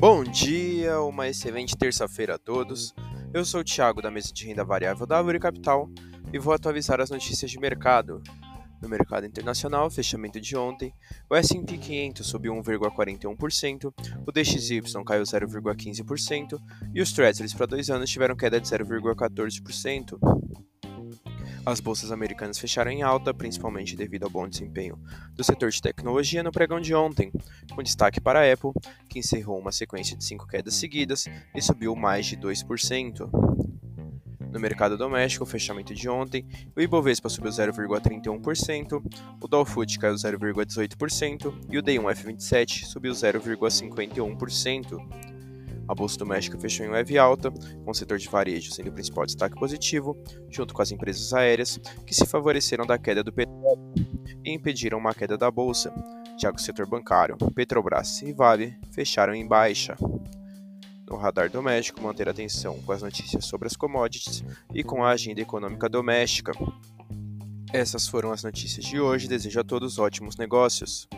Bom dia, uma excelente terça-feira a todos. Eu sou o Thiago da mesa de renda variável da Árvore Capital e vou atualizar as notícias de mercado. No mercado internacional, fechamento de ontem, o S&P 500 subiu 1,41%, o DXY caiu 0,15% e os Treasuries para dois anos tiveram queda de 0,14%. As bolsas americanas fecharam em alta, principalmente devido ao bom desempenho do setor de tecnologia no pregão de ontem, com destaque para a Apple, que encerrou uma sequência de cinco quedas seguidas e subiu mais de 2%. No mercado doméstico, fechamento de ontem, o Ibovespa subiu 0,31%, o Dow Food caiu 0,18% e o D1F27 subiu 0,51%. A bolsa doméstica fechou em leve alta, com o setor de varejo sendo o principal destaque positivo, junto com as empresas aéreas, que se favoreceram da queda do petróleo e impediram uma queda da bolsa, já que o setor bancário, Petrobras e Vale fecharam em baixa. No radar doméstico, manter atenção com as notícias sobre as commodities e com a agenda econômica doméstica. Essas foram as notícias de hoje. Desejo a todos ótimos negócios.